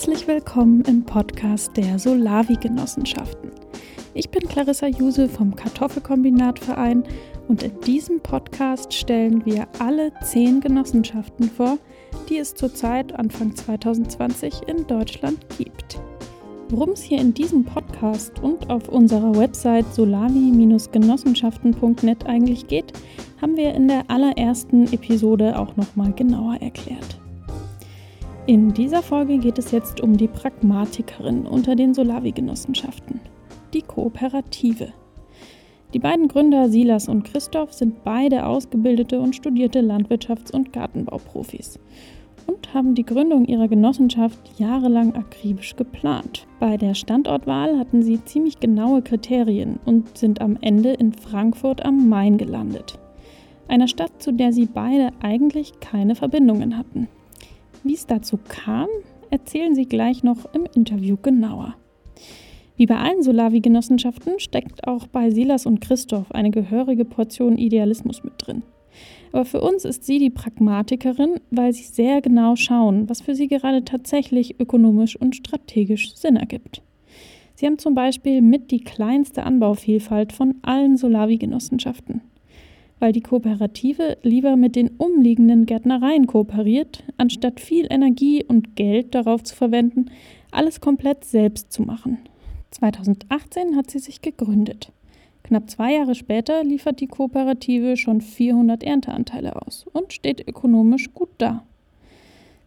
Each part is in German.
Herzlich willkommen im Podcast der Solavi-Genossenschaften. Ich bin Clarissa Juse vom Kartoffelkombinatverein und in diesem Podcast stellen wir alle zehn Genossenschaften vor, die es zurzeit Anfang 2020 in Deutschland gibt. Worum es hier in diesem Podcast und auf unserer Website solavi-genossenschaften.net eigentlich geht, haben wir in der allerersten Episode auch nochmal genauer erklärt. In dieser Folge geht es jetzt um die Pragmatikerin unter den Solavi-Genossenschaften, die Kooperative. Die beiden Gründer Silas und Christoph sind beide ausgebildete und studierte Landwirtschafts- und Gartenbauprofis und haben die Gründung ihrer Genossenschaft jahrelang akribisch geplant. Bei der Standortwahl hatten sie ziemlich genaue Kriterien und sind am Ende in Frankfurt am Main gelandet. Einer Stadt, zu der sie beide eigentlich keine Verbindungen hatten. Wie es dazu kam, erzählen sie gleich noch im Interview genauer. Wie bei allen Solavi-Genossenschaften steckt auch bei Silas und Christoph eine gehörige Portion Idealismus mit drin. Aber für uns ist sie die Pragmatikerin, weil sie sehr genau schauen, was für sie gerade tatsächlich ökonomisch und strategisch Sinn ergibt. Sie haben zum Beispiel mit die kleinste Anbauvielfalt von allen Solavi-Genossenschaften. Weil die Kooperative lieber mit den umliegenden Gärtnereien kooperiert, anstatt viel Energie und Geld darauf zu verwenden, alles komplett selbst zu machen. 2018 hat sie sich gegründet. Knapp zwei Jahre später liefert die Kooperative schon 400 Ernteanteile aus und steht ökonomisch gut da.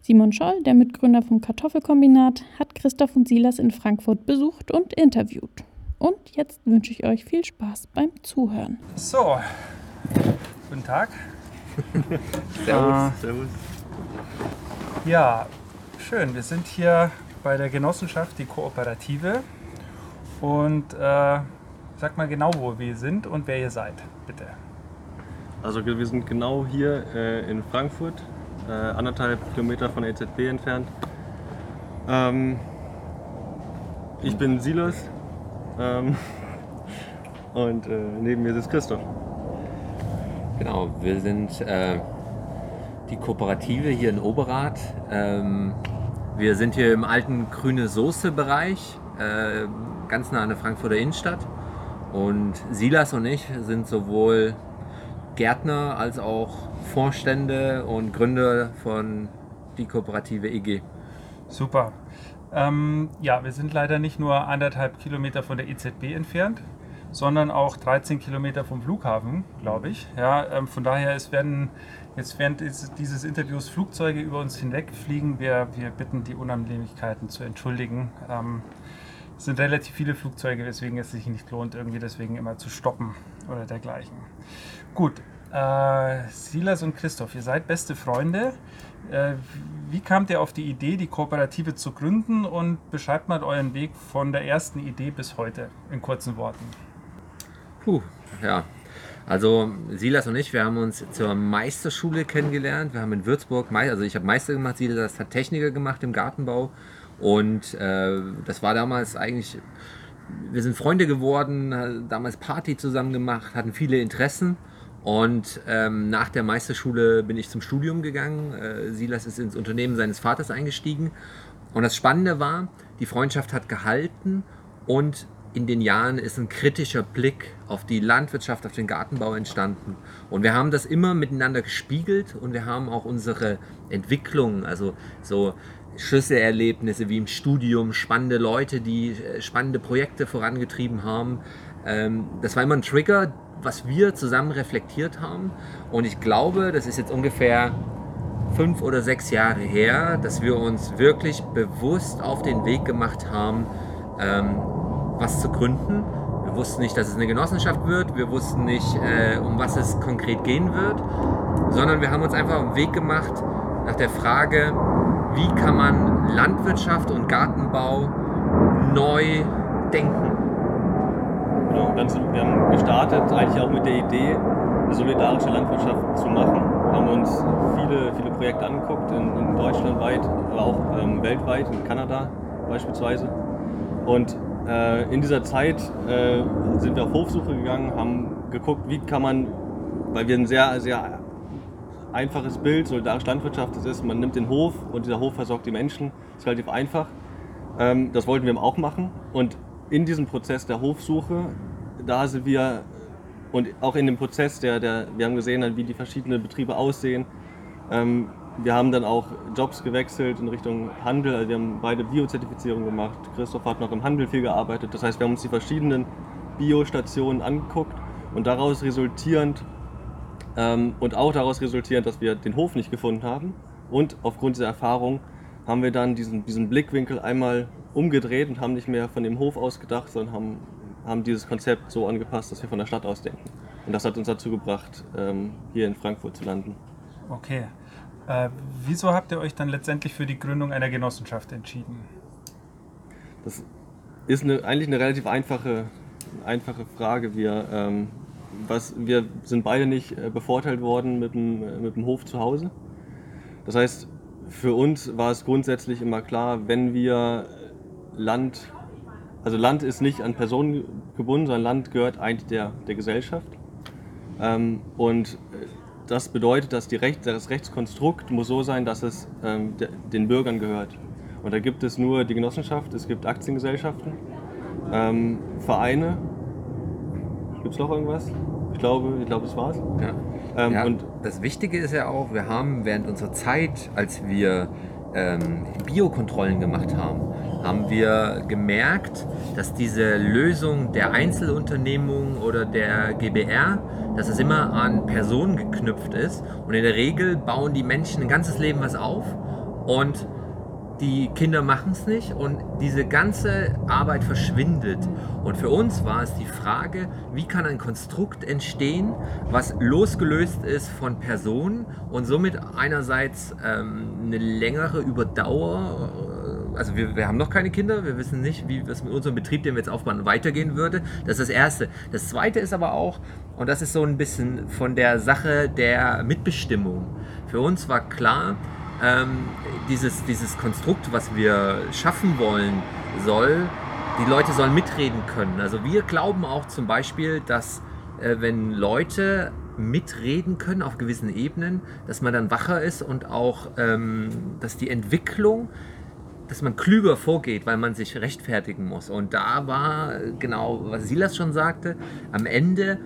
Simon Scholl, der Mitgründer vom Kartoffelkombinat, hat Christoph und Silas in Frankfurt besucht und interviewt. Und jetzt wünsche ich euch viel Spaß beim Zuhören. So, guten Tag. Servus. Äh, Servus. Ja, schön. Wir sind hier bei der Genossenschaft, die Kooperative. Und äh, sag mal genau, wo wir sind und wer ihr seid, bitte. Also wir sind genau hier äh, in Frankfurt, äh, anderthalb Kilometer von der EZB entfernt. Ähm, ich bin Silas ähm, und äh, neben mir sitzt Christoph. Genau, wir sind äh, die Kooperative hier in Oberrat. Ähm, wir sind hier im alten grüne Soße-Bereich, äh, ganz nah an der Frankfurter Innenstadt. Und Silas und ich sind sowohl Gärtner als auch Vorstände und Gründer von die Kooperative EG. Super. Ähm, ja, wir sind leider nicht nur anderthalb Kilometer von der EZB entfernt, sondern auch 13 Kilometer vom Flughafen, glaube ich. Ja, ähm, von daher, es werden jetzt während dieses Interviews Flugzeuge über uns hinwegfliegen. Wir, wir bitten die Unannehmlichkeiten zu entschuldigen. Ähm, es sind relativ viele Flugzeuge, weswegen es sich nicht lohnt, irgendwie deswegen immer zu stoppen oder dergleichen. Gut, äh, Silas und Christoph, ihr seid beste Freunde. Äh, wie kamt ihr auf die Idee, die Kooperative zu gründen und beschreibt mal euren Weg von der ersten Idee bis heute in kurzen Worten? Puh, ja. Also Silas und ich, wir haben uns zur Meisterschule kennengelernt. Wir haben in Würzburg, also ich habe Meister gemacht, Silas hat Techniker gemacht im Gartenbau. Und äh, das war damals eigentlich, wir sind Freunde geworden, äh, damals Party zusammen gemacht, hatten viele Interessen. Und ähm, nach der Meisterschule bin ich zum Studium gegangen. Äh, Silas ist ins Unternehmen seines Vaters eingestiegen. Und das Spannende war, die Freundschaft hat gehalten und in den Jahren ist ein kritischer Blick auf die Landwirtschaft, auf den Gartenbau entstanden. Und wir haben das immer miteinander gespiegelt und wir haben auch unsere Entwicklung, also so Schlüsselerlebnisse wie im Studium, spannende Leute, die äh, spannende Projekte vorangetrieben haben. Ähm, das war immer ein Trigger, was wir zusammen reflektiert haben. Und ich glaube, das ist jetzt ungefähr fünf oder sechs Jahre her, dass wir uns wirklich bewusst auf den Weg gemacht haben, ähm, was zu gründen. Wir wussten nicht, dass es eine Genossenschaft wird. Wir wussten nicht, äh, um was es konkret gehen wird, sondern wir haben uns einfach auf den Weg gemacht nach der Frage, wie kann man Landwirtschaft und Gartenbau neu denken. Genau, dann sind, wir haben gestartet eigentlich auch mit der Idee, eine solidarische Landwirtschaft zu machen. Haben uns viele, viele Projekte angeguckt, in, in Deutschland weit, aber auch ähm, weltweit, in Kanada beispielsweise. Und äh, in dieser Zeit äh, sind wir auf Hofsuche gegangen, haben geguckt, wie kann man, weil wir ein sehr, sehr einfaches Bild, solidarische Landwirtschaft das ist, man nimmt den Hof und dieser Hof versorgt die Menschen, ist relativ einfach. Ähm, das wollten wir auch machen. Und in diesem Prozess der Hofsuche, da sind wir und auch in dem Prozess, der, der, wir haben gesehen, wie die verschiedenen Betriebe aussehen. Ähm, wir haben dann auch Jobs gewechselt in Richtung Handel. Also wir haben beide Biozertifizierung gemacht. Christoph hat noch im Handel viel gearbeitet. Das heißt, wir haben uns die verschiedenen Biostationen angeguckt und daraus resultierend ähm, und auch daraus resultierend, dass wir den Hof nicht gefunden haben. Und aufgrund dieser Erfahrung haben wir dann diesen, diesen Blickwinkel einmal umgedreht und haben nicht mehr von dem Hof aus gedacht, sondern haben, haben dieses Konzept so angepasst, dass wir von der Stadt aus denken. Und das hat uns dazu gebracht, ähm, hier in Frankfurt zu landen. Okay. Äh, wieso habt ihr euch dann letztendlich für die Gründung einer Genossenschaft entschieden? Das ist eine, eigentlich eine relativ einfache, einfache Frage. Wir, ähm, was, wir sind beide nicht äh, bevorteilt worden mit dem, äh, mit dem Hof zu Hause. Das heißt, für uns war es grundsätzlich immer klar, wenn wir Land, also Land ist nicht an Personen gebunden, sondern Land gehört eigentlich der, der Gesellschaft. Ähm, und äh, das bedeutet, dass Recht, das Rechtskonstrukt muss so sein, dass es ähm, de, den Bürgern gehört. Und da gibt es nur die Genossenschaft, es gibt Aktiengesellschaften, ähm, Vereine. Gibt es noch irgendwas? Ich glaube, ich glaube, das war's. Ja. Ähm, ja, und das Wichtige ist ja auch, wir haben während unserer Zeit, als wir ähm, Biokontrollen gemacht haben, haben wir gemerkt, dass diese Lösung der Einzelunternehmung oder der GBR, dass es immer an Personen geknüpft ist. Und in der Regel bauen die Menschen ein ganzes Leben was auf und die Kinder machen es nicht und diese ganze Arbeit verschwindet. Und für uns war es die Frage, wie kann ein Konstrukt entstehen, was losgelöst ist von Personen und somit einerseits ähm, eine längere Überdauer, also wir, wir haben noch keine Kinder, wir wissen nicht, wie es mit unserem Betrieb, den wir jetzt aufbauen, weitergehen würde. Das ist das Erste. Das Zweite ist aber auch, und das ist so ein bisschen von der Sache der Mitbestimmung. Für uns war klar, ähm, dieses, dieses Konstrukt, was wir schaffen wollen, soll, die Leute sollen mitreden können. Also wir glauben auch zum Beispiel, dass äh, wenn Leute mitreden können auf gewissen Ebenen, dass man dann wacher ist und auch, ähm, dass die Entwicklung, dass man klüger vorgeht, weil man sich rechtfertigen muss. Und da war genau, was Silas schon sagte, am Ende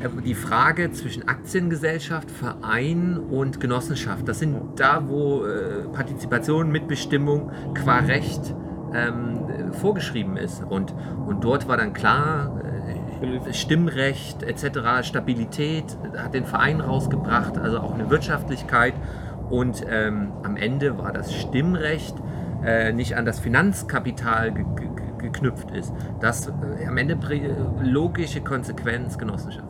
äh, die Frage zwischen Aktiengesellschaft, Verein und Genossenschaft. Das sind da, wo äh, Partizipation, Mitbestimmung qua Recht ähm, vorgeschrieben ist. Und, und dort war dann klar, äh, Stimmrecht etc., Stabilität, hat den Verein rausgebracht, also auch eine Wirtschaftlichkeit. Und ähm, am Ende war das Stimmrecht äh, nicht an das Finanzkapital ge ge geknüpft ist. Das äh, am Ende logische Konsequenz Genossenschaft.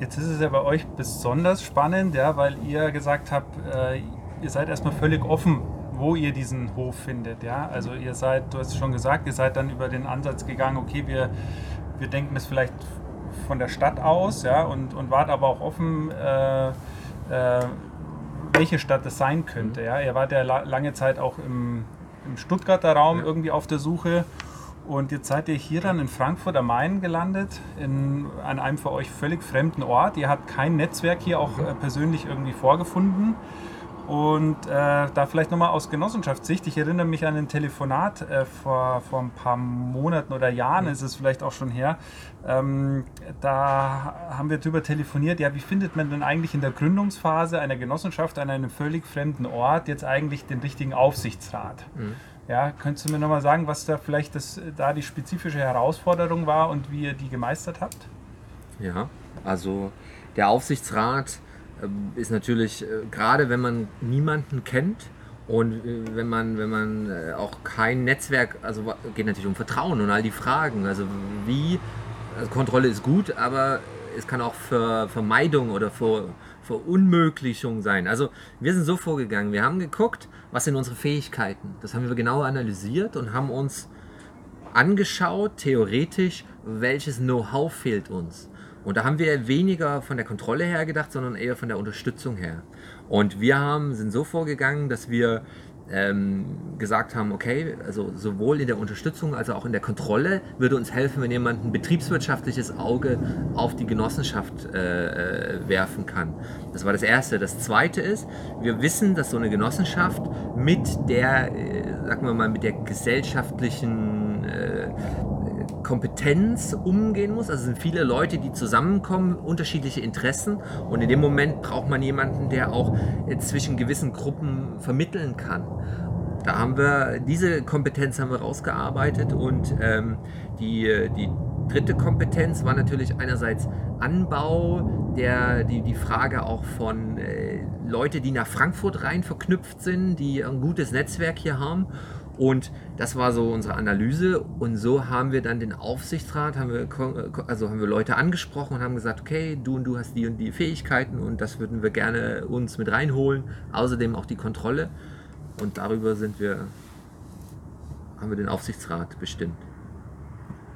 Jetzt ist es ja bei euch besonders spannend, ja, weil ihr gesagt habt, äh, ihr seid erstmal völlig offen, wo ihr diesen Hof findet. Ja? Also ihr seid, du hast es schon gesagt, ihr seid dann über den Ansatz gegangen, okay, wir, wir denken es vielleicht von der Stadt aus ja, und, und wart aber auch offen, äh, äh, welche Stadt es sein könnte. Ja? Ihr wart ja la lange Zeit auch im, im Stuttgarter Raum ja. irgendwie auf der Suche und jetzt seid ihr hier dann in Frankfurt am Main gelandet, in, an einem für euch völlig fremden Ort. Ihr habt kein Netzwerk hier auch äh, persönlich irgendwie vorgefunden. Und äh, da vielleicht nochmal aus Genossenschaftssicht, ich erinnere mich an ein Telefonat äh, vor, vor ein paar Monaten oder Jahren, ist es vielleicht auch schon her. Ähm, da haben wir darüber telefoniert, ja, wie findet man denn eigentlich in der Gründungsphase einer Genossenschaft an einem völlig fremden Ort jetzt eigentlich den richtigen Aufsichtsrat? Mhm. Ja, könntest du mir nochmal sagen, was da vielleicht das, da die spezifische Herausforderung war und wie ihr die gemeistert habt? Ja, also der Aufsichtsrat ist natürlich, äh, gerade wenn man niemanden kennt und äh, wenn man, wenn man äh, auch kein Netzwerk, also geht natürlich um Vertrauen und all die Fragen. Also wie, also Kontrolle ist gut, aber es kann auch für Vermeidung oder für Verunmöglichung sein. Also wir sind so vorgegangen, wir haben geguckt, was sind unsere Fähigkeiten. Das haben wir genau analysiert und haben uns angeschaut, theoretisch, welches Know-how fehlt uns. Und da haben wir weniger von der Kontrolle her gedacht, sondern eher von der Unterstützung her. Und wir haben, sind so vorgegangen, dass wir ähm, gesagt haben, okay, also sowohl in der Unterstützung als auch in der Kontrolle würde uns helfen, wenn jemand ein betriebswirtschaftliches Auge auf die Genossenschaft äh, äh werfen kann. Das war das Erste. Das Zweite ist, wir wissen, dass so eine Genossenschaft mit der, äh, sagen wir mal, mit der gesellschaftlichen äh, Kompetenz umgehen muss. Also es sind viele Leute, die zusammenkommen, unterschiedliche Interessen und in dem Moment braucht man jemanden, der auch äh, zwischen gewissen Gruppen vermitteln kann. Da haben wir, diese Kompetenz haben wir rausgearbeitet und ähm, die, die dritte Kompetenz war natürlich einerseits Anbau, der, die, die Frage auch von äh, Leute, die nach Frankfurt rein verknüpft sind, die ein gutes Netzwerk hier haben und das war so unsere Analyse. Und so haben wir dann den Aufsichtsrat, haben wir, also haben wir Leute angesprochen und haben gesagt, okay, du und du hast die und die Fähigkeiten und das würden wir gerne uns mit reinholen. Außerdem auch die Kontrolle. Und darüber sind wir, haben wir den Aufsichtsrat bestimmt.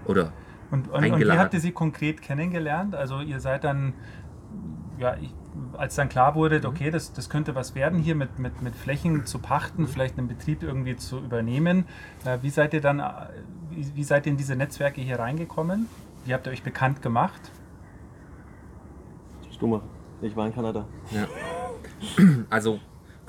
Oder und, und, und wie habt ihr sie konkret kennengelernt? Also ihr seid dann, ja, ich, als dann klar wurde, mhm. okay, das, das könnte was werden, hier mit, mit, mit Flächen zu pachten, vielleicht einen Betrieb irgendwie zu übernehmen, äh, wie seid ihr dann, äh, wie, wie seid ihr in diese Netzwerke hier reingekommen? Wie habt ihr euch bekannt gemacht? Stummer. Ich war in Kanada. Ja. Also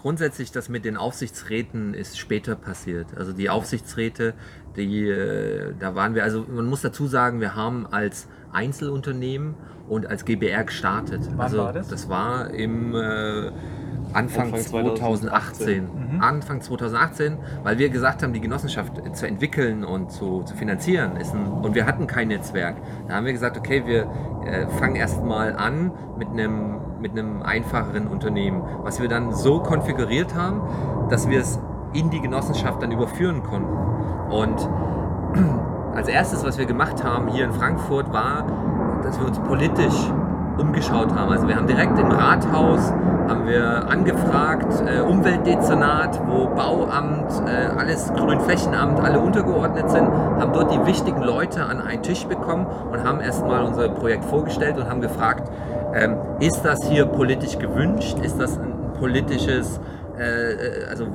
grundsätzlich das mit den Aufsichtsräten ist später passiert. Also die Aufsichtsräte, die, äh, da waren wir, also man muss dazu sagen, wir haben als Einzelunternehmen und als GBR gestartet. Wann also war das? das war im äh, Anfang, Anfang 2018. 2018. Mhm. Anfang 2018, weil wir gesagt haben, die Genossenschaft zu entwickeln und zu, zu finanzieren ist ein, und wir hatten kein Netzwerk. Da haben wir gesagt, okay, wir äh, fangen erstmal an mit einem mit einem einfacheren Unternehmen, was wir dann so konfiguriert haben, dass wir es in die Genossenschaft dann überführen konnten. Und als erstes, was wir gemacht haben hier in Frankfurt, war, dass wir uns politisch umgeschaut haben. Also wir haben direkt im Rathaus haben wir angefragt, äh, Umweltdezernat, wo Bauamt, äh, alles Grünflächenamt, alle untergeordnet sind, haben dort die wichtigen Leute an einen Tisch bekommen und haben erstmal unser Projekt vorgestellt und haben gefragt, ähm, ist das hier politisch gewünscht? Ist das ein politisches, äh, äh also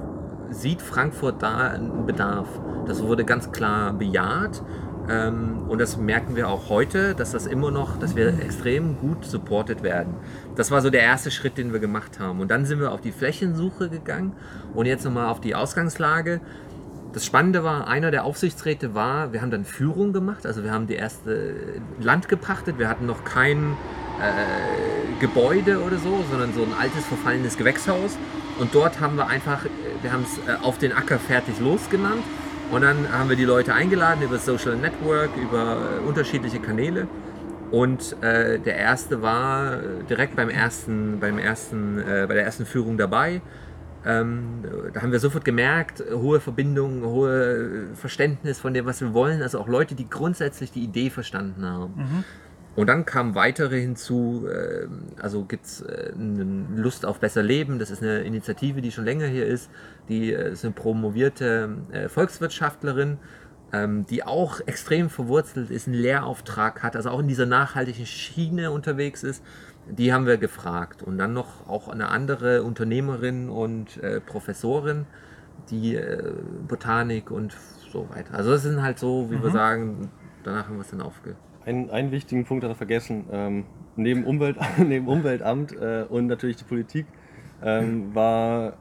sieht Frankfurt da einen Bedarf? Das wurde ganz klar bejaht ähm, und das merken wir auch heute, dass das immer noch, dass wir extrem gut supported werden. Das war so der erste Schritt, den wir gemacht haben. Und dann sind wir auf die Flächensuche gegangen und jetzt nochmal auf die Ausgangslage. Das Spannende war, einer der Aufsichtsräte war, wir haben dann Führung gemacht, also wir haben die erste Land gepachtet, wir hatten noch kein äh, Gebäude oder so, sondern so ein altes verfallenes Gewächshaus. Und dort haben wir einfach, wir haben es äh, auf den Acker fertig losgenannt und dann haben wir die Leute eingeladen über Social Network, über äh, unterschiedliche Kanäle. Und äh, der erste war direkt beim ersten, beim ersten, äh, bei der ersten Führung dabei. Ähm, da haben wir sofort gemerkt, hohe Verbindung, hohe Verständnis von dem, was wir wollen. Also auch Leute, die grundsätzlich die Idee verstanden haben. Mhm. Und dann kamen weitere hinzu, äh, also gibt es äh, Lust auf besser Leben, das ist eine Initiative, die schon länger hier ist, die äh, ist eine promovierte Volkswirtschaftlerin, ähm, die auch extrem verwurzelt ist, einen Lehrauftrag hat, also auch in dieser nachhaltigen Schiene unterwegs ist. Die haben wir gefragt. Und dann noch auch eine andere Unternehmerin und Professorin, die Botanik und so weiter. Also das sind halt so, wie mhm. wir sagen, danach haben wir es dann aufgehört einen, einen wichtigen Punkt hat er vergessen. Ähm, neben, Umwelt, neben Umweltamt äh, und natürlich die Politik ähm, war,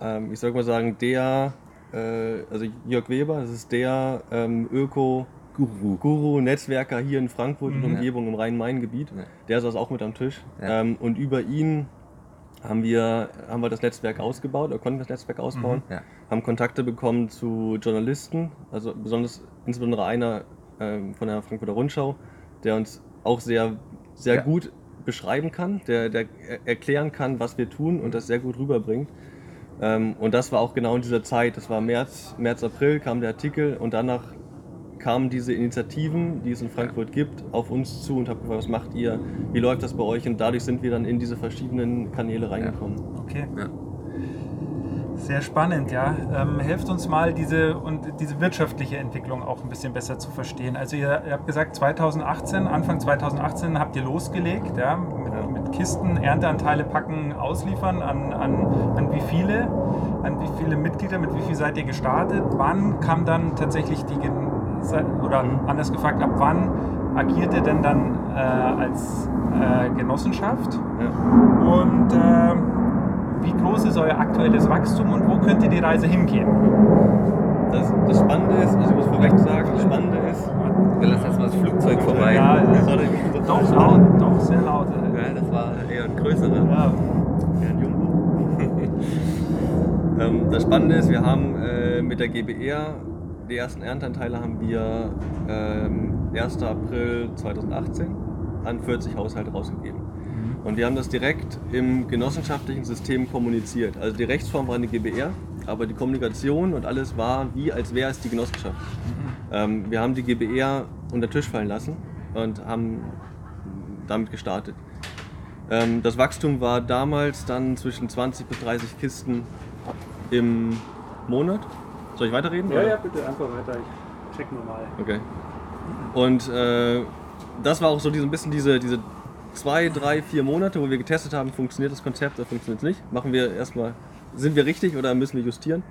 ähm, ich soll mal sagen, der, äh, also Jörg Weber, das ist der ähm, Öko- Guru. Guru, Netzwerker hier in Frankfurt mhm. und Umgebung im Rhein-Main-Gebiet. Ja. Der saß auch mit am Tisch. Ja. Ähm, und über ihn haben wir, haben wir das Netzwerk ausgebaut, oder konnten das Netzwerk ausbauen, mhm. ja. haben Kontakte bekommen zu Journalisten, also besonders insbesondere einer ähm, von der Frankfurter Rundschau, der uns auch sehr, sehr gut beschreiben kann, der, der erklären kann, was wir tun und das sehr gut rüberbringt. Ähm, und das war auch genau in dieser Zeit, das war März, März, April kam der Artikel und danach kamen diese Initiativen, die es in Frankfurt gibt, auf uns zu und haben gefragt, was macht ihr, wie läuft das bei euch und dadurch sind wir dann in diese verschiedenen Kanäle reingekommen. Okay. Ja. Sehr spannend, ja. Ähm, helft uns mal, diese, und diese wirtschaftliche Entwicklung auch ein bisschen besser zu verstehen. Also ihr, ihr habt gesagt, 2018, Anfang 2018 habt ihr losgelegt, ja, mit, mit Kisten, Ernteanteile packen, ausliefern. An, an, an wie viele? An wie viele Mitglieder, mit wie viel seid ihr gestartet? Wann kam dann tatsächlich die, oder Mhm. anders gefragt, ab wann agiert ihr denn dann äh, als äh, Genossenschaft? Ja. Und äh, wie groß ist euer aktuelles Wachstum und wo könnte die Reise hingehen? Das, das Spannende ist, also ich muss vorweg sagen, das Spannende ist, Wir lassen erstmal das Flugzeug vorbei. Ja, das war doch laut, doch sehr laut. Ja, das war eher ein größerer. Ja. Ja, ein Jumbo. ähm, das Spannende ist, wir haben äh, mit der GBR, die ersten Ernteanteile haben wir ähm, 1. April 2018 an 40 Haushalte rausgegeben. Und wir haben das direkt im genossenschaftlichen System kommuniziert. Also die Rechtsform war eine GBR, aber die Kommunikation und alles war wie, als wäre es die Genossenschaft. Ähm, wir haben die GBR unter den Tisch fallen lassen und haben damit gestartet. Ähm, das Wachstum war damals dann zwischen 20 bis 30 Kisten im Monat. Soll ich weiterreden? oder? bitte einfach weiter. Ich check nur mal. Okay. Und äh, das war auch so diese- ein bisschen diese, diese zwei, drei, vier Monate, wo wir getestet haben, funktioniert das Konzept oder funktioniert es nicht. Machen wir erstmal, sind wir richtig oder müssen wir justieren?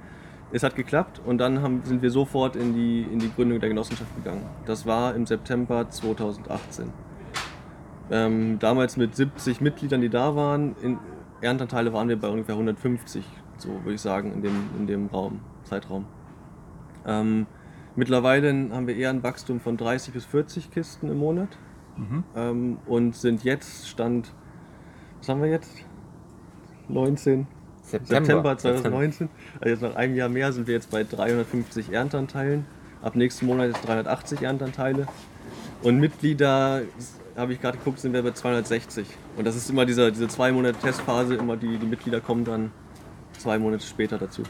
Es hat geklappt und dann haben, sind wir sofort in die, in die Gründung der Genossenschaft gegangen. Das war im September 2018. Ähm, damals mit 70 Mitgliedern, die da waren. In Erntanteile waren wir bei ungefähr 150, so würde ich sagen, in dem, in dem Raum, Zeitraum. Ähm, mittlerweile haben wir eher ein Wachstum von 30 bis 40 Kisten im Monat ähm, und sind jetzt Stand, was haben wir jetzt? 19. September 2019. Also jetzt nach einem Jahr mehr sind wir jetzt bei 350 Ernteanteilen. Ab nächsten Monat jetzt 380 Ernteanteile. Und Mitglieder, habe ich gerade geguckt, sind wir bei 260. Und das ist immer dieser, diese zwei Monate Testphase, immer die, die Mitglieder kommen dann zwei Monate später dazu.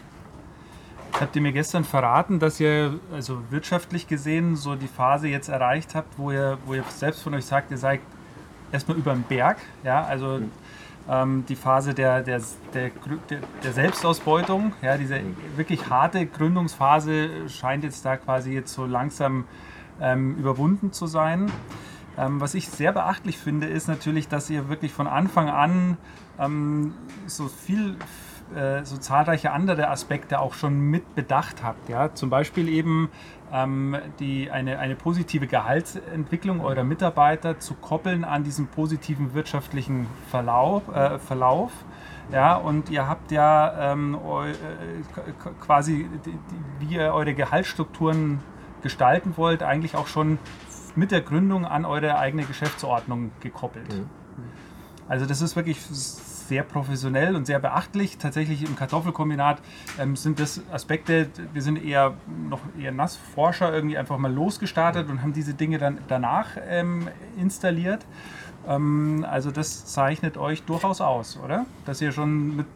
Habt ihr mir gestern verraten, dass ihr also wirtschaftlich gesehen so die Phase jetzt erreicht habt, wo ihr, wo ihr selbst von euch sagt, ihr seid erstmal über den Berg, ja, also ähm, die Phase der, der, der, der, Selbstausbeutung, ja, diese wirklich harte Gründungsphase scheint jetzt da quasi jetzt so langsam ähm, überwunden zu sein. Ähm, was ich sehr beachtlich finde, ist natürlich, dass ihr wirklich von Anfang an ähm, so viel, äh, so zahlreiche andere Aspekte auch schon mit bedacht habt. Ja? Zum Beispiel eben ähm, die, eine, eine positive Gehaltsentwicklung eurer Mitarbeiter zu koppeln an diesen positiven wirtschaftlichen Verlauf. Äh, Verlauf. Ja, und ihr habt ja ähm, eu, äh, quasi, die, die, wie ihr eure Gehaltsstrukturen gestalten wollt, eigentlich auch schon mit der Gründung an eure eigene Geschäftsordnung gekoppelt. Also das ist wirklich sehr professionell und sehr beachtlich. Tatsächlich im Kartoffelkombinat ähm, sind das Aspekte, wir sind eher noch eher Nassforscher irgendwie einfach mal losgestartet und haben diese Dinge dann danach ähm, installiert. Ähm, also das zeichnet euch durchaus aus, oder? Dass ihr schon mit,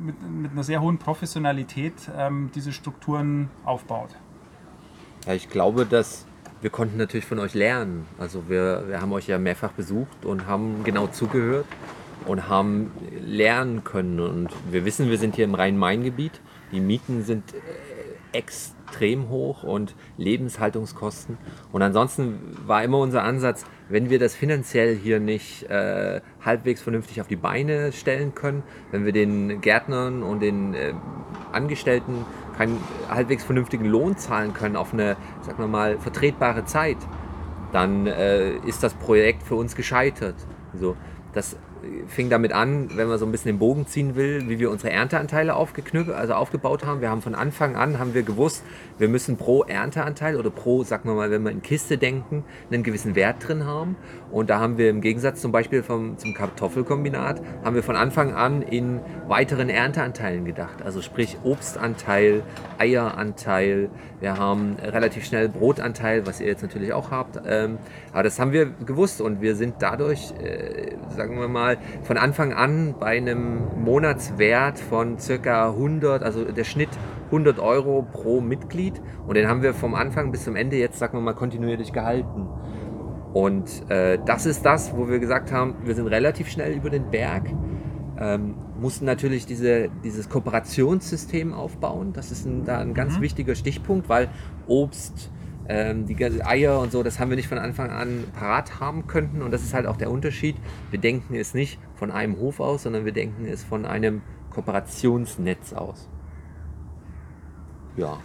mit, mit einer sehr hohen Professionalität ähm, diese Strukturen aufbaut. Ja, ich glaube, dass wir konnten natürlich von euch lernen. Also wir, wir haben euch ja mehrfach besucht und haben genau zugehört und haben lernen können. Und wir wissen, wir sind hier im Rhein-Main-Gebiet. Die Mieten sind äh, extrem hoch und Lebenshaltungskosten. Und ansonsten war immer unser Ansatz, wenn wir das finanziell hier nicht äh, halbwegs vernünftig auf die Beine stellen können, wenn wir den Gärtnern und den äh, Angestellten keinen halbwegs vernünftigen Lohn zahlen können auf eine, sagen wir mal, vertretbare Zeit, dann äh, ist das Projekt für uns gescheitert. So, das fing damit an, wenn man so ein bisschen den Bogen ziehen will, wie wir unsere Ernteanteile aufgeknüpft, also aufgebaut haben. Wir haben von Anfang an haben wir gewusst, wir müssen pro Ernteanteil oder pro, sagen wir mal, wenn wir in Kiste denken, einen gewissen Wert drin haben. Und da haben wir im Gegensatz zum Beispiel vom, zum Kartoffelkombinat, haben wir von Anfang an in weiteren Ernteanteilen gedacht. Also sprich Obstanteil, Eieranteil, wir haben relativ schnell Brotanteil, was ihr jetzt natürlich auch habt. Ähm, aber das haben wir gewusst und wir sind dadurch, äh, sagen wir mal, von Anfang an bei einem Monatswert von circa 100, also der Schnitt 100 Euro pro Mitglied und den haben wir vom Anfang bis zum Ende jetzt, sagen wir mal, kontinuierlich gehalten. Und äh, das ist das, wo wir gesagt haben, wir sind relativ schnell über den Berg. ähm, mussten natürlich diese, dieses Kooperationssystem aufbauen. Das ist ein, da ein ganz Mhm. wichtiger Stichpunkt, weil Obst, ähm, die Eier und so, das haben wir nicht von Anfang an parat haben könnten. Und das ist halt auch der Unterschied. Wir denken es nicht von einem Hof aus, sondern wir denken es von einem Kooperationsnetz aus. Ja.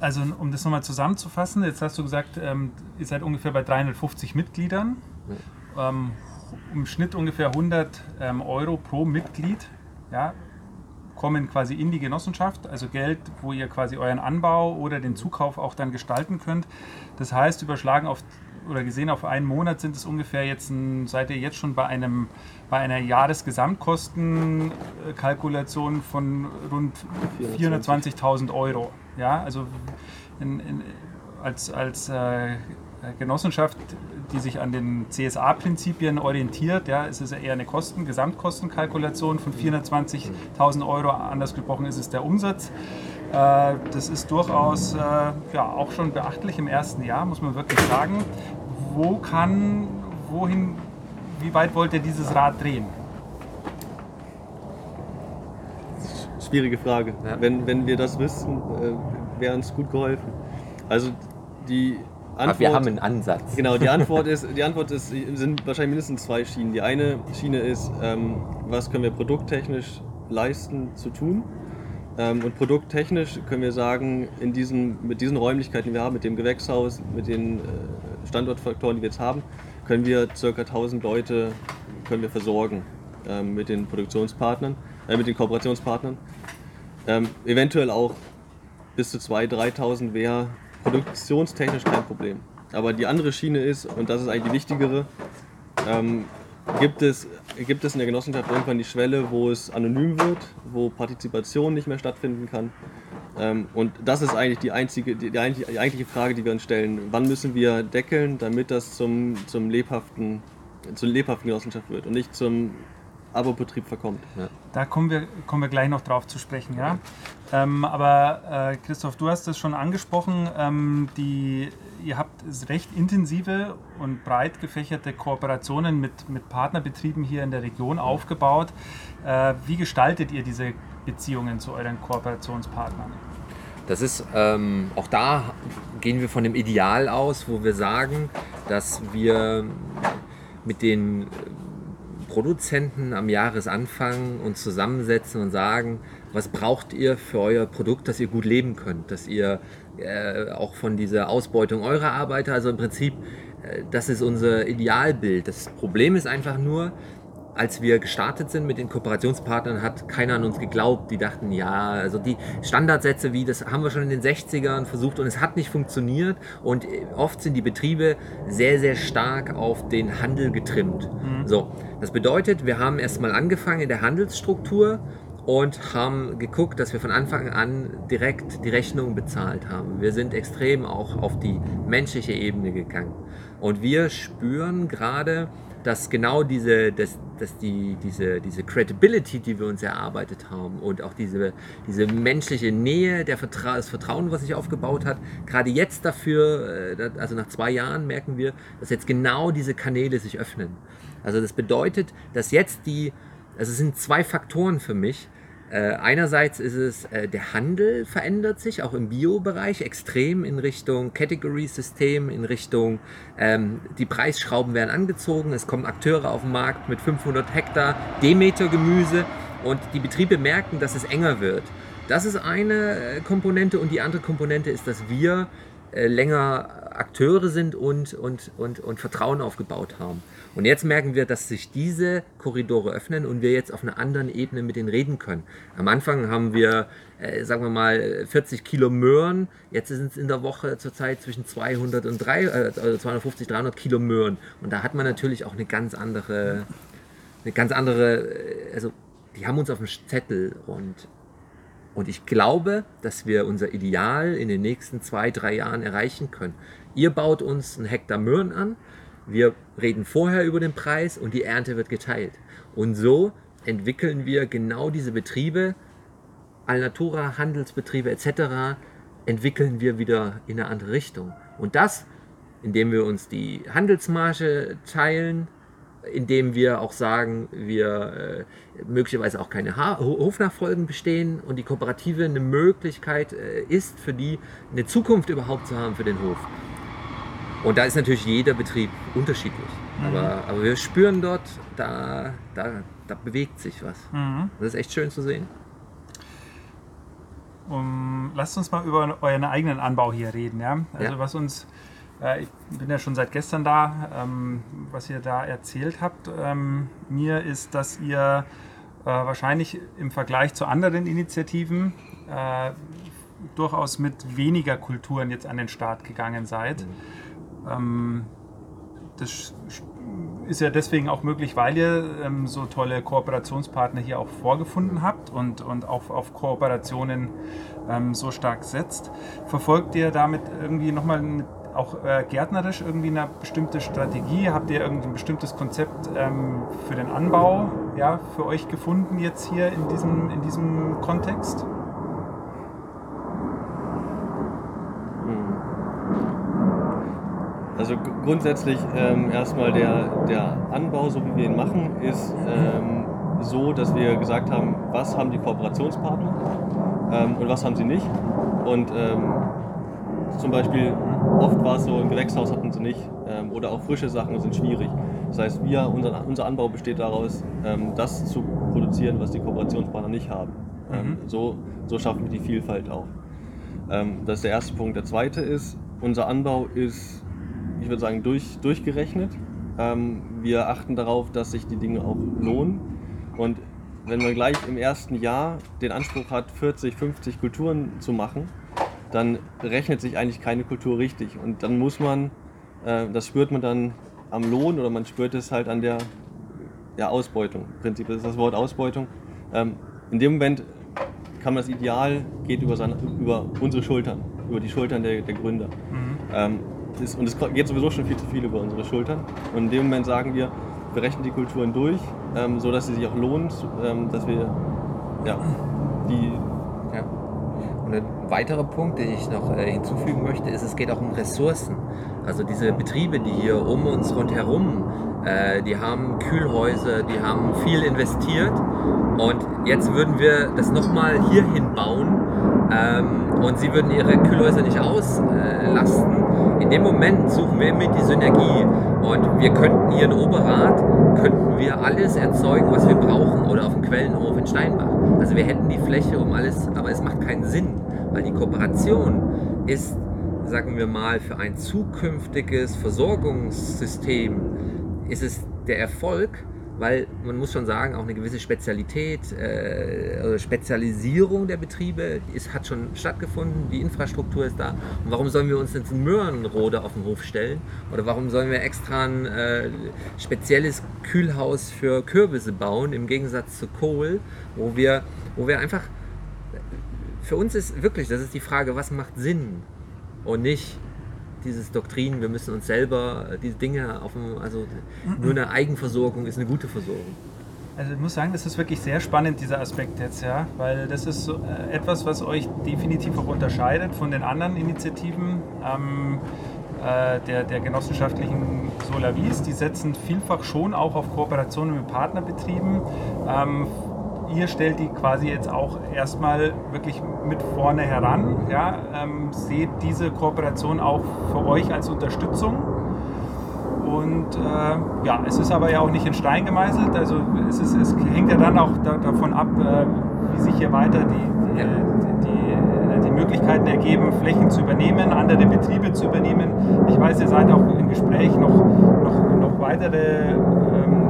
Also um das nochmal zusammenzufassen, jetzt hast du gesagt, ähm, ihr seid ungefähr bei 350 Mitgliedern. Ähm, Im Schnitt ungefähr 100 ähm, Euro pro Mitglied ja, kommen quasi in die Genossenschaft, also Geld, wo ihr quasi euren Anbau oder den Zukauf auch dann gestalten könnt. Das heißt, überschlagen auf oder gesehen auf einen Monat sind es ungefähr jetzt, ein, seid ihr jetzt schon bei, einem, bei einer Jahresgesamtkostenkalkulation von rund 420.000 Euro. Ja, also in, in, als, als äh, Genossenschaft, die sich an den CSA-Prinzipien orientiert, ja, ist es eher eine Kosten, Gesamtkostenkalkulation von 420.000 Euro. Anders gesprochen ist es der Umsatz. Äh, das ist durchaus äh, ja, auch schon beachtlich im ersten Jahr, muss man wirklich sagen. Wo kann, wohin, wie weit wollt ihr dieses Rad drehen? Schwierige Frage. Ja. Wenn, wenn wir das wüssten, äh, wäre uns gut geholfen. Also die Antwort. wir haben einen Ansatz. Genau, die Antwort ist, die Antwort ist, sind wahrscheinlich mindestens zwei Schienen. Die eine Schiene ist, ähm, was können wir produkttechnisch leisten zu tun? Ähm, und produkttechnisch können wir sagen, in diesen, mit diesen Räumlichkeiten, die wir haben, mit dem Gewächshaus, mit den äh, Standortfaktoren, die wir jetzt haben, können wir ca. 1000 Leute können wir versorgen ähm, mit den Produktionspartnern, äh, mit den Kooperationspartnern. Ähm, eventuell auch bis zu 2.000, 3.000 wäre produktionstechnisch kein Problem. Aber die andere Schiene ist, und das ist eigentlich die wichtigere, ähm, gibt, es, gibt es in der Genossenschaft irgendwann die Schwelle, wo es anonym wird, wo Partizipation nicht mehr stattfinden kann. Ähm, und das ist eigentlich die einzige, die, die, die eigentliche Frage, die wir uns stellen. Wann müssen wir deckeln, damit das zum, zum lebhaften, zur lebhaften Genossenschaft wird und nicht zum Abo-Betrieb verkommt? Da kommen wir, kommen wir gleich noch drauf zu sprechen. Ja? Ähm, aber äh, Christoph, du hast es schon angesprochen, ähm, die, ihr habt recht intensive und breit gefächerte Kooperationen mit, mit Partnerbetrieben hier in der Region aufgebaut. Äh, wie gestaltet ihr diese Beziehungen zu euren Kooperationspartnern? Das ist, ähm, auch da gehen wir von dem Ideal aus, wo wir sagen, dass wir mit den Produzenten am Jahresanfang uns zusammensetzen und sagen, was braucht ihr für euer Produkt, dass ihr gut leben könnt, dass ihr äh, auch von dieser Ausbeutung eurer Arbeiter, also im Prinzip, äh, das ist unser Idealbild. Das Problem ist einfach nur, als wir gestartet sind mit den Kooperationspartnern, hat keiner an uns geglaubt. Die dachten, ja, also die Standardsätze wie, das haben wir schon in den 60ern versucht und es hat nicht funktioniert. Und oft sind die Betriebe sehr, sehr stark auf den Handel getrimmt. So, das bedeutet, wir haben erstmal angefangen in der Handelsstruktur und haben geguckt, dass wir von Anfang an direkt die Rechnung bezahlt haben. Wir sind extrem auch auf die menschliche Ebene gegangen. Und wir spüren gerade, dass genau diese, dass, dass die, diese, diese Credibility, die wir uns erarbeitet haben und auch diese, diese menschliche Nähe, der Vertra das Vertrauen, was sich aufgebaut hat, gerade jetzt dafür, äh, also nach zwei Jahren merken wir, dass jetzt genau diese Kanäle sich öffnen. Also das bedeutet, dass jetzt die, also es sind zwei Faktoren für mich, äh, einerseits ist es, äh, der Handel verändert sich, auch im Bio-Bereich, extrem in Richtung Category-System, in Richtung, ähm, die Preisschrauben werden angezogen, es kommen Akteure auf den Markt mit 500 Hektar Demeter-Gemüse und die Betriebe merken, dass es enger wird. Das ist eine äh, Komponente und die andere Komponente ist, dass wir länger Akteure sind und, und, und, und Vertrauen aufgebaut haben. Und jetzt merken wir, dass sich diese Korridore öffnen und wir jetzt auf einer anderen Ebene mit denen reden können. Am Anfang haben wir, äh, sagen wir mal, 40 Kilo Möhren. Jetzt sind es in der Woche zurzeit zwischen 200 und 3, äh, also 250, 300 Kilo Möhren. Und da hat man natürlich auch eine ganz andere, eine ganz andere, äh, also die haben uns auf dem Zettel und und ich glaube, dass wir unser Ideal in den nächsten zwei, drei Jahren erreichen können. Ihr baut uns einen Hektar Möhren an, wir reden vorher über den Preis und die Ernte wird geteilt. Und so entwickeln wir genau diese Betriebe, Alnatura, Handelsbetriebe etc., entwickeln wir wieder in eine andere Richtung. Und das, indem wir uns die Handelsmarge teilen indem wir auch sagen, wir äh, möglicherweise auch keine ha Hofnachfolgen bestehen und die Kooperative eine Möglichkeit äh, ist, für die eine Zukunft überhaupt zu haben für den Hof. Und da ist natürlich jeder Betrieb unterschiedlich. Mhm. Aber, aber wir spüren dort, da, da, da bewegt sich was. Mhm. Das ist echt schön zu sehen. Um, lasst uns mal über euren eigenen Anbau hier reden. Ja? Also ja. was uns ich bin ja schon seit gestern da. Ähm, was ihr da erzählt habt ähm, mir ist, dass ihr äh, wahrscheinlich im Vergleich zu anderen Initiativen äh, durchaus mit weniger Kulturen jetzt an den Start gegangen seid. Mhm. Ähm, das ist ja deswegen auch möglich, weil ihr ähm, so tolle Kooperationspartner hier auch vorgefunden habt und, und auch auf Kooperationen ähm, so stark setzt. Verfolgt ihr damit irgendwie nochmal mit auch äh, gärtnerisch irgendwie eine bestimmte Strategie? Habt ihr irgendein bestimmtes Konzept ähm, für den Anbau ja, für euch gefunden jetzt hier in diesem, in diesem Kontext? Hm. Also grundsätzlich ähm, erstmal der, der Anbau, so wie wir ihn machen, ist ähm, so, dass wir gesagt haben, was haben die Kooperationspartner ähm, und was haben sie nicht. Und ähm, zum Beispiel, oft war es so, ein Gewächshaus hatten sie nicht ähm, oder auch frische Sachen sind schwierig. Das heißt, wir, unser, unser Anbau besteht daraus, ähm, das zu produzieren, was die Kooperationspartner nicht haben. Ähm, mhm. so, so schaffen wir die Vielfalt auch. Ähm, das ist der erste Punkt. Der zweite ist, unser Anbau ist, ich würde sagen, durch, durchgerechnet. Ähm, wir achten darauf, dass sich die Dinge auch lohnen. Und wenn man gleich im ersten Jahr den Anspruch hat, 40, 50 Kulturen zu machen, dann rechnet sich eigentlich keine Kultur richtig. Und dann muss man, äh, das spürt man dann am Lohn oder man spürt es halt an der ja, Ausbeutung. Im Prinzip ist das Wort Ausbeutung. Ähm, in dem Moment kann man das Ideal geht über, seine, über unsere Schultern, über die Schultern der, der Gründer. Mhm. Ähm, ist, und es geht sowieso schon viel zu viel über unsere Schultern. Und in dem Moment sagen wir, wir rechnen die Kulturen durch, ähm, sodass sie sich auch lohnen, ähm, dass wir ja, die ein weiterer Punkt, den ich noch äh, hinzufügen möchte, ist, es geht auch um Ressourcen. Also diese Betriebe, die hier um uns rundherum, äh, die haben Kühlhäuser, die haben viel investiert und jetzt würden wir das nochmal hier hinbauen ähm, und sie würden ihre Kühlhäuser nicht auslasten. In dem Moment suchen wir immer die Synergie und wir könnten hier in Oberrat, könnten wir alles erzeugen, was wir brauchen oder auf dem Quellenhof in Steinbach. Also wir hätten die Fläche um alles, aber es macht keinen Sinn, weil die Kooperation ist, sagen wir mal, für ein zukünftiges Versorgungssystem ist es der Erfolg, weil man muss schon sagen, auch eine gewisse Spezialität äh, oder Spezialisierung der Betriebe ist, hat schon stattgefunden, die Infrastruktur ist da. Und warum sollen wir uns jetzt ein Möhrenrode auf den Hof stellen? Oder warum sollen wir extra ein äh, spezielles Kühlhaus für Kürbisse bauen, im Gegensatz zu Kohl, wo wir, wo wir einfach, für uns ist wirklich, das ist die Frage, was macht Sinn und nicht, dieses Doktrin, wir müssen uns selber äh, diese Dinge auf dem, also nur eine Eigenversorgung ist eine gute Versorgung. Also ich muss sagen, das ist wirklich sehr spannend, dieser Aspekt jetzt, ja, weil das ist so, äh, etwas, was euch definitiv auch unterscheidet von den anderen Initiativen ähm, äh, der, der genossenschaftlichen Solavis. Die setzen vielfach schon auch auf Kooperationen mit Partnerbetrieben. Ähm, ihr stellt die quasi jetzt auch erstmal wirklich mit vorne heran. Ja? Ähm, seht diese Kooperation auch für euch als Unterstützung. Und äh, ja, es ist aber ja auch nicht in Stein gemeißelt. Also es, ist, es hängt ja dann auch da, davon ab, äh, wie sich hier weiter die, die, die, die, Möglichkeiten ergeben, Flächen zu übernehmen, andere Betriebe zu übernehmen. Ich weiß, ihr seid auch im Gespräch noch, noch, noch weitere ähm, ja,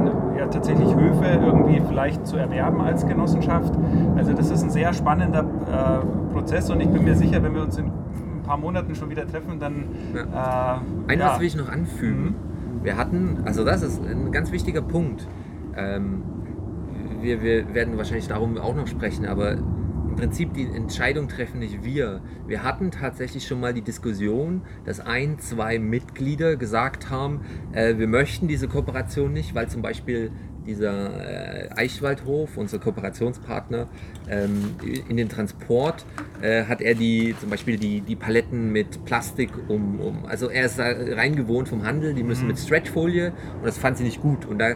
tatsächlich Höfe irgendwie vielleicht zu erwerben als Genossenschaft. Also das ist ein sehr spannender äh, Prozess und ich bin mir sicher, wenn wir uns in ein paar Monaten schon wieder treffen, dann... Ja. Äh, Eines ja. will ich noch anfügen. Mhm. Wir hatten, also das ist ein ganz wichtiger Punkt. Ähm, wir, wir werden wahrscheinlich darum auch noch sprechen, aber im Prinzip die Entscheidung treffen nicht wir. Wir hatten tatsächlich schon mal die Diskussion, dass ein, zwei Mitglieder gesagt haben, äh, wir möchten diese Kooperation nicht, weil zum Beispiel dieser äh, Eichwaldhof, unser Kooperationspartner, ähm, in den Transport äh, hat er die zum Beispiel die, die Paletten mit Plastik um, um also er ist da rein gewohnt vom Handel, die müssen mit Stretchfolie und das fand sie nicht gut und da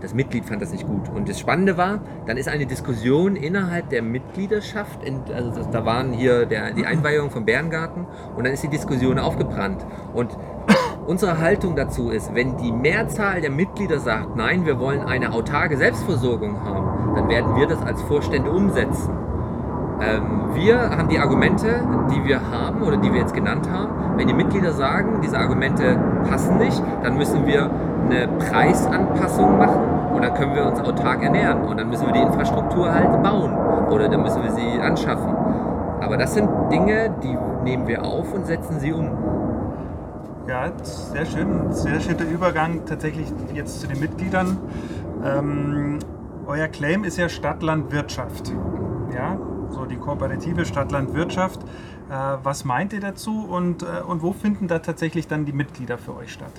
das Mitglied fand das nicht gut. Und das Spannende war, dann ist eine Diskussion innerhalb der Mitgliedschaft, also das, da waren hier der, die Einweihung vom Bärengarten und dann ist die Diskussion aufgebrannt. Und unsere Haltung dazu ist, wenn die Mehrzahl der Mitglieder sagt, nein, wir wollen eine autarke Selbstversorgung haben, dann werden wir das als Vorstände umsetzen. Ähm, wir haben die Argumente, die wir haben oder die wir jetzt genannt haben. Wenn die Mitglieder sagen, diese Argumente passen nicht, dann müssen wir eine Preisanpassung machen und dann können wir uns autark ernähren und dann müssen wir die Infrastruktur halt bauen oder dann müssen wir sie anschaffen. Aber das sind Dinge, die nehmen wir auf und setzen sie um. Ja, sehr schön. Sehr schöner Übergang tatsächlich jetzt zu den Mitgliedern. Ähm, euer Claim ist ja Stadtlandwirtschaft. Ja, so die kooperative Stadtlandwirtschaft. Äh, was meint ihr dazu und, äh, und wo finden da tatsächlich dann die Mitglieder für euch statt?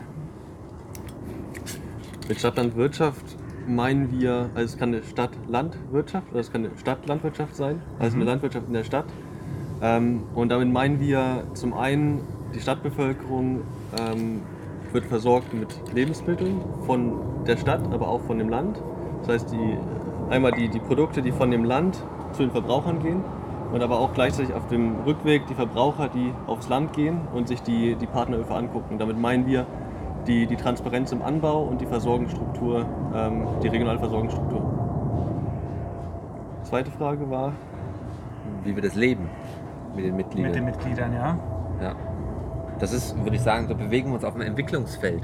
Mit Stadtlandwirtschaft meinen wir, also es kann eine Stadt-Landwirtschaft oder es kann eine Stadtlandwirtschaft sein, also eine Landwirtschaft in der Stadt. Ähm, und damit meinen wir zum einen, die Stadtbevölkerung ähm, wird versorgt mit Lebensmitteln von der Stadt, aber auch von dem Land. Das heißt, die, einmal die, die Produkte, die von dem Land zu den Verbrauchern gehen und aber auch gleichzeitig auf dem Rückweg die Verbraucher, die aufs Land gehen und sich die, die Partnerhöfe angucken. Damit meinen wir die, die Transparenz im Anbau und die Versorgungsstruktur, ähm, die regionale Versorgungsstruktur. Zweite Frage war, Wie wir das leben mit den Mitgliedern. Mit den Mitgliedern, ja. Ja. Das ist, würde ich sagen, so bewegen wir uns auf einem Entwicklungsfeld.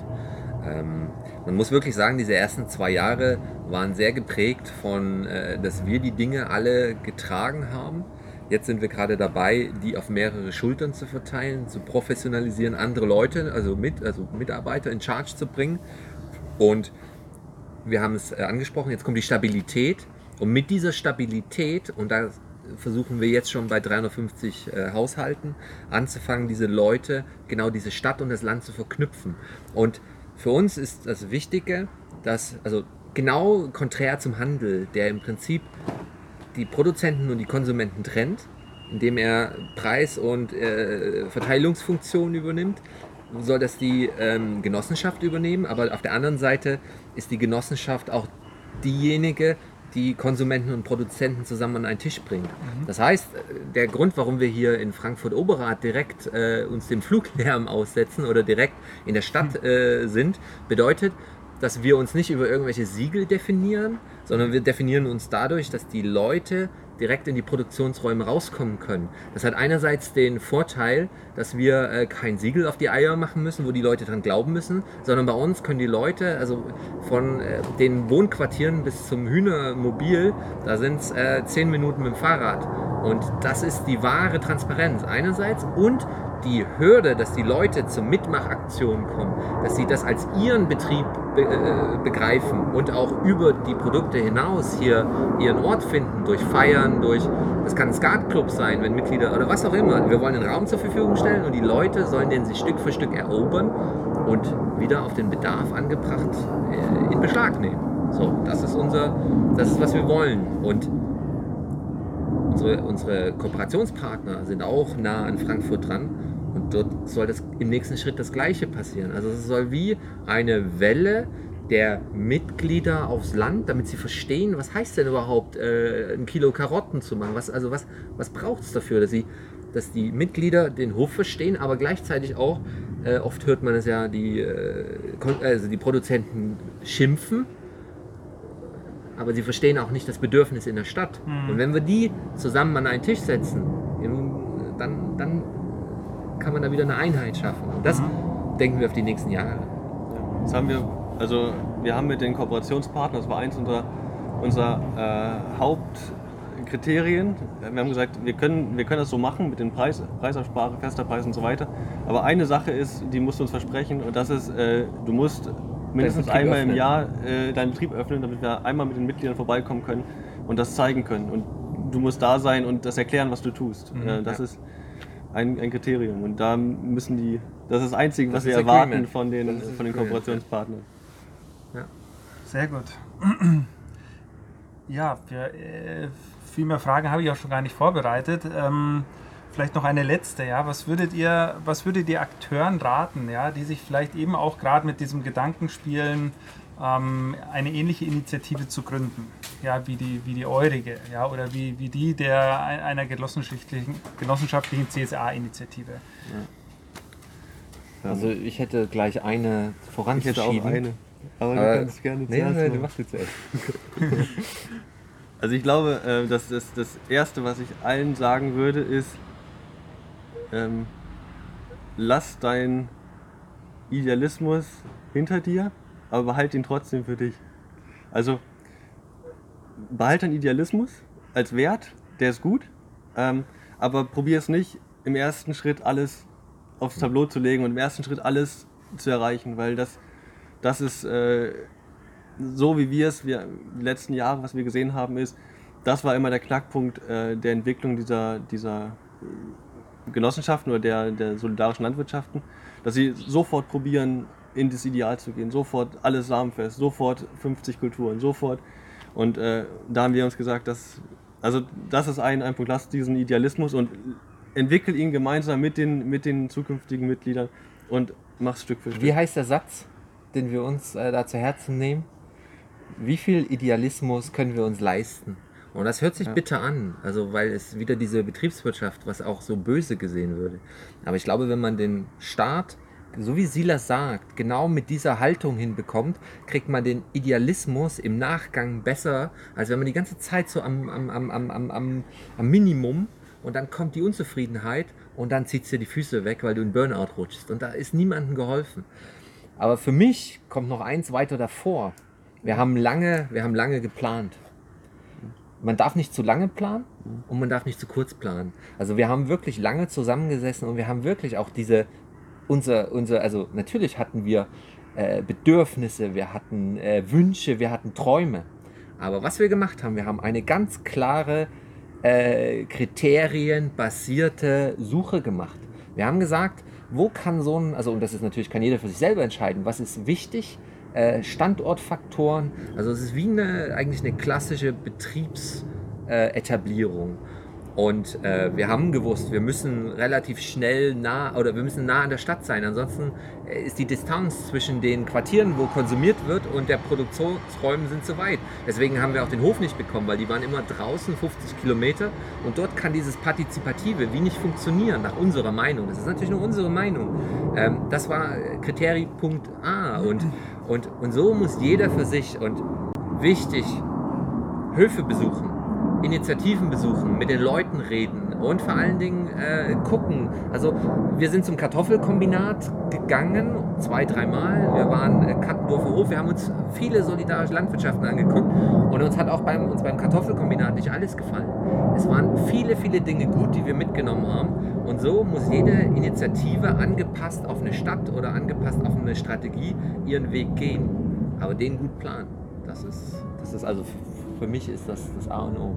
Ähm, man muss wirklich sagen, diese ersten zwei Jahre waren sehr geprägt von, äh, dass wir die Dinge alle getragen haben. Jetzt sind wir gerade dabei, die auf mehrere Schultern zu verteilen, zu professionalisieren, andere Leute, also, mit, also Mitarbeiter in Charge zu bringen. Und wir haben es äh, angesprochen, jetzt kommt die Stabilität. Und mit dieser Stabilität, und da versuchen wir jetzt schon bei 350 äh, Haushalten anzufangen, diese Leute, genau diese Stadt und das Land zu verknüpfen. Und für uns ist das Wichtige, dass, also genau konträr zum Handel, der im Prinzip die Produzenten und die Konsumenten trennt, indem er Preis- und äh, Verteilungsfunktionen übernimmt, soll das die ähm, Genossenschaft übernehmen, aber auf der anderen Seite ist die Genossenschaft auch diejenige, die Konsumenten und Produzenten zusammen an einen Tisch bringt. Das heißt, der Grund, warum wir hier in Frankfurt-Oberrad direkt äh, uns dem Fluglärm aussetzen oder direkt in der Stadt äh, sind, bedeutet, dass wir uns nicht über irgendwelche Siegel definieren, sondern wir definieren uns dadurch, dass die Leute direkt in die Produktionsräume rauskommen können. Das hat einerseits den Vorteil, dass wir äh, kein Siegel auf die Eier machen müssen, wo die Leute dran glauben müssen, sondern bei uns können die Leute, also von äh, den Wohnquartieren bis zum Hühnermobil, da sind es äh, zehn Minuten mit dem Fahrrad. Und das ist die wahre Transparenz einerseits und die Hürde, dass die Leute zur Mitmachaktion kommen, dass sie das als ihren Betrieb be äh, begreifen und auch über die Produkte hinaus hier ihren Ort finden, durch Feiern, durch, das kann ein Skatclub sein, wenn Mitglieder oder was auch immer. Wir wollen einen Raum zur Verfügung stellen und die Leute sollen den sich Stück für Stück erobern und wieder auf den Bedarf angebracht äh, in Beschlag nehmen. So, das ist unser, das ist was wir wollen und Unsere, unsere Kooperationspartner sind auch nah an Frankfurt dran und dort soll das im nächsten Schritt das Gleiche passieren. Also es soll wie eine Welle der Mitglieder aufs Land, damit sie verstehen, was heißt denn überhaupt, äh, ein Kilo Karotten zu machen. Was, also was, was braucht es dafür, dass, sie, dass die Mitglieder den Hof verstehen, aber gleichzeitig auch, äh, oft hört man es ja, die, äh, also die Produzenten schimpfen aber sie verstehen auch nicht das Bedürfnis in der Stadt. Und wenn wir die zusammen an einen Tisch setzen, dann, dann kann man da wieder eine Einheit schaffen. Und das denken wir auf die nächsten Jahre. Das haben wir, also wir haben mit den Kooperationspartnern, das war eins unserer, unserer äh, Hauptkriterien. Wir haben gesagt, wir können, wir können das so machen mit den Preis, Preisabsprache, fester Preis und so weiter. Aber eine Sache ist, die musst du uns versprechen und das ist, äh, du musst mindestens einmal im öffnen. Jahr äh, deinen Betrieb öffnen, damit wir einmal mit den Mitgliedern vorbeikommen können und das zeigen können. Und du musst da sein und das erklären, was du tust. Mhm, Äh, das ja. ist ein, ein Kriterium. Und da müssen die, das ist das Einzige, was Das wir erwarten Agreement. von den, von den Kooperationspartnern. Sehr gut. Ja, für, äh, viel mehr Fragen habe ich auch schon gar nicht vorbereitet. Ähm, vielleicht noch eine letzte, ja. Was würdet ihr, was würdet ihr Akteuren raten, ja, die sich vielleicht eben auch gerade mit diesem Gedankenspielen ähm, eine ähnliche Initiative zu gründen, ja, wie die, wie die eurige, ja, oder wie, wie die der ein- einer genossenschaftlichen, genossenschaftlichen CSA-Initiative. Also ich hätte gleich eine Ich voranzuschieben. hätte auch eine. Aber du Aber- kannst gerne Nee, zuerst nee, du machen. machst jetzt zuerst. Also ich glaube, äh, dass das, das Erste, was ich allen sagen würde, ist, ähm, lass deinen Idealismus hinter dir, aber behalt ihn trotzdem für dich. Also behalt deinen Idealismus als Wert, der ist gut, ähm, aber probier es nicht im ersten Schritt alles aufs Tableau zu legen und im ersten Schritt alles zu erreichen, weil das, das ist äh, so wie wir es, die letzten Jahre, was wir gesehen haben, ist, das war immer der Knackpunkt äh, der Entwicklung dieser, dieser Genossenschaften oder der, der solidarischen Landwirtschaften, dass sie sofort probieren, in das Ideal zu gehen, sofort alles samenfest, sofort 50 Kulturen, sofort. Und äh, da haben wir uns gesagt, dass, also das ist ein, ein Punkt, lass diesen Idealismus und entwickel ihn gemeinsam mit den, mit den zukünftigen Mitgliedern und mach's Stück für Stück. Wie heißt der Satz, den wir uns äh, da zu Herzen nehmen? Wie viel Idealismus können wir uns leisten? Und das hört sich Ja. bitter an, also weil es wieder diese Betriebswirtschaft, was auch so böse gesehen würde. Aber ich glaube, wenn man den Staat, so wie Silas sagt, genau mit dieser Haltung hinbekommt, kriegt man den Idealismus im Nachgang besser, als wenn man die ganze Zeit so am, am, am, am, am, am, Minimum und dann kommt die Unzufriedenheit und dann zieht dir die Füße weg, weil du in Burnout rutschst. Und da ist niemandem geholfen. Aber für mich kommt noch eins weiter davor. Wir haben lange, wir haben lange geplant. Man darf nicht zu lange planen und man darf nicht zu kurz planen. Also wir haben wirklich lange zusammengesessen und wir haben wirklich auch diese, unser, unser also natürlich hatten wir äh, Bedürfnisse, wir hatten äh, Wünsche, wir hatten Träume. Aber was wir gemacht haben, wir haben eine ganz klare äh, kriterienbasierte Suche gemacht. Wir haben gesagt, wo kann so ein, also und das ist natürlich, kann jeder für sich selber entscheiden, was ist wichtig, äh, Standortfaktoren, also es ist wie eine, eigentlich eine klassische Betriebsetablierung. Äh. Und äh, wir haben gewusst, wir müssen relativ schnell nah oder wir müssen nah an der Stadt sein. Ansonsten äh, ist die Distanz zwischen den Quartieren, wo konsumiert wird, und der Produktionsräumen sind zu weit. Deswegen haben wir auch den Hof nicht bekommen, weil die waren immer draußen 50 Kilometer und dort kann dieses Partizipative wie nicht funktionieren, nach unserer Meinung. Das ist natürlich nur unsere Meinung. Ähm, das war Kriterienpunkt A und, und, und so muss jeder für sich und wichtig, Höfe besuchen, Initiativen besuchen, mit den Leuten reden und vor allen Dingen äh, gucken. Also wir sind zum Kartoffelkombinat gegangen, zwei, dreimal. Wir waren äh, Kattendorfer Hof, wir haben uns viele solidarische Landwirtschaften angeguckt und uns hat auch beim, uns beim Kartoffelkombinat nicht alles gefallen. Es waren viele, viele Dinge gut, die wir mitgenommen haben und so muss jede Initiative angepasst auf eine Stadt oder angepasst auf eine Strategie ihren Weg gehen. Aber den gut planen. Das ist, das ist also für mich ist das das A und O.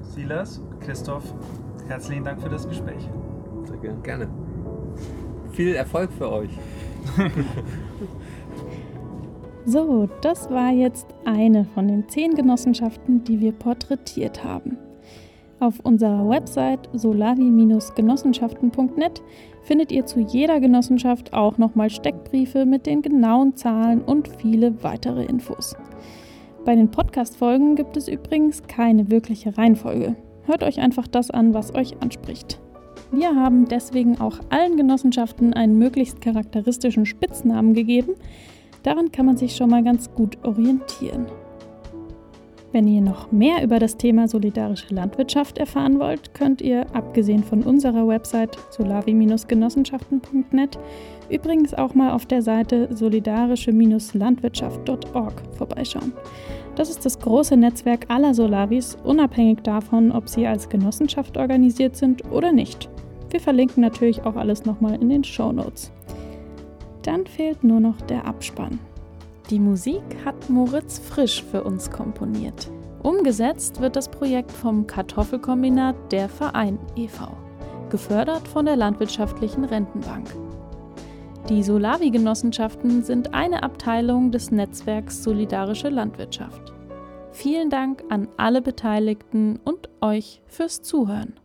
Silas, Christoph, herzlichen Dank für das Gespräch. Sehr gerne. Gerne. Viel Erfolg für euch. So, das war jetzt eine von den zehn Genossenschaften, die wir porträtiert haben. Auf unserer Website solavi-genossenschaften.net findet ihr zu jeder Genossenschaft auch nochmal Steckbriefe mit den genauen Zahlen und viele weitere Infos. Bei den Podcast-Folgen gibt es übrigens keine wirkliche Reihenfolge. Hört euch einfach das an, was euch anspricht. Wir haben deswegen auch allen Genossenschaften einen möglichst charakteristischen Spitznamen gegeben, Daran kann man sich schon mal ganz gut orientieren. Wenn ihr noch mehr über das Thema solidarische Landwirtschaft erfahren wollt, könnt ihr, abgesehen von unserer Website solavi-genossenschaften.net, übrigens auch mal auf der Seite solidarische-landwirtschaft.org vorbeischauen. Das ist das große Netzwerk aller Solavis, unabhängig davon, ob sie als Genossenschaft organisiert sind oder nicht. Wir verlinken natürlich auch alles nochmal in den Show Notes. Dann fehlt nur noch der Abspann. Die Musik hat Moritz Frisch für uns komponiert. Umgesetzt wird das Projekt vom Kartoffelkombinat Der Verein e.V., gefördert von der Landwirtschaftlichen Rentenbank. Die Solavi-Genossenschaften sind eine Abteilung des Netzwerks Solidarische Landwirtschaft. Vielen Dank an alle Beteiligten und euch fürs Zuhören.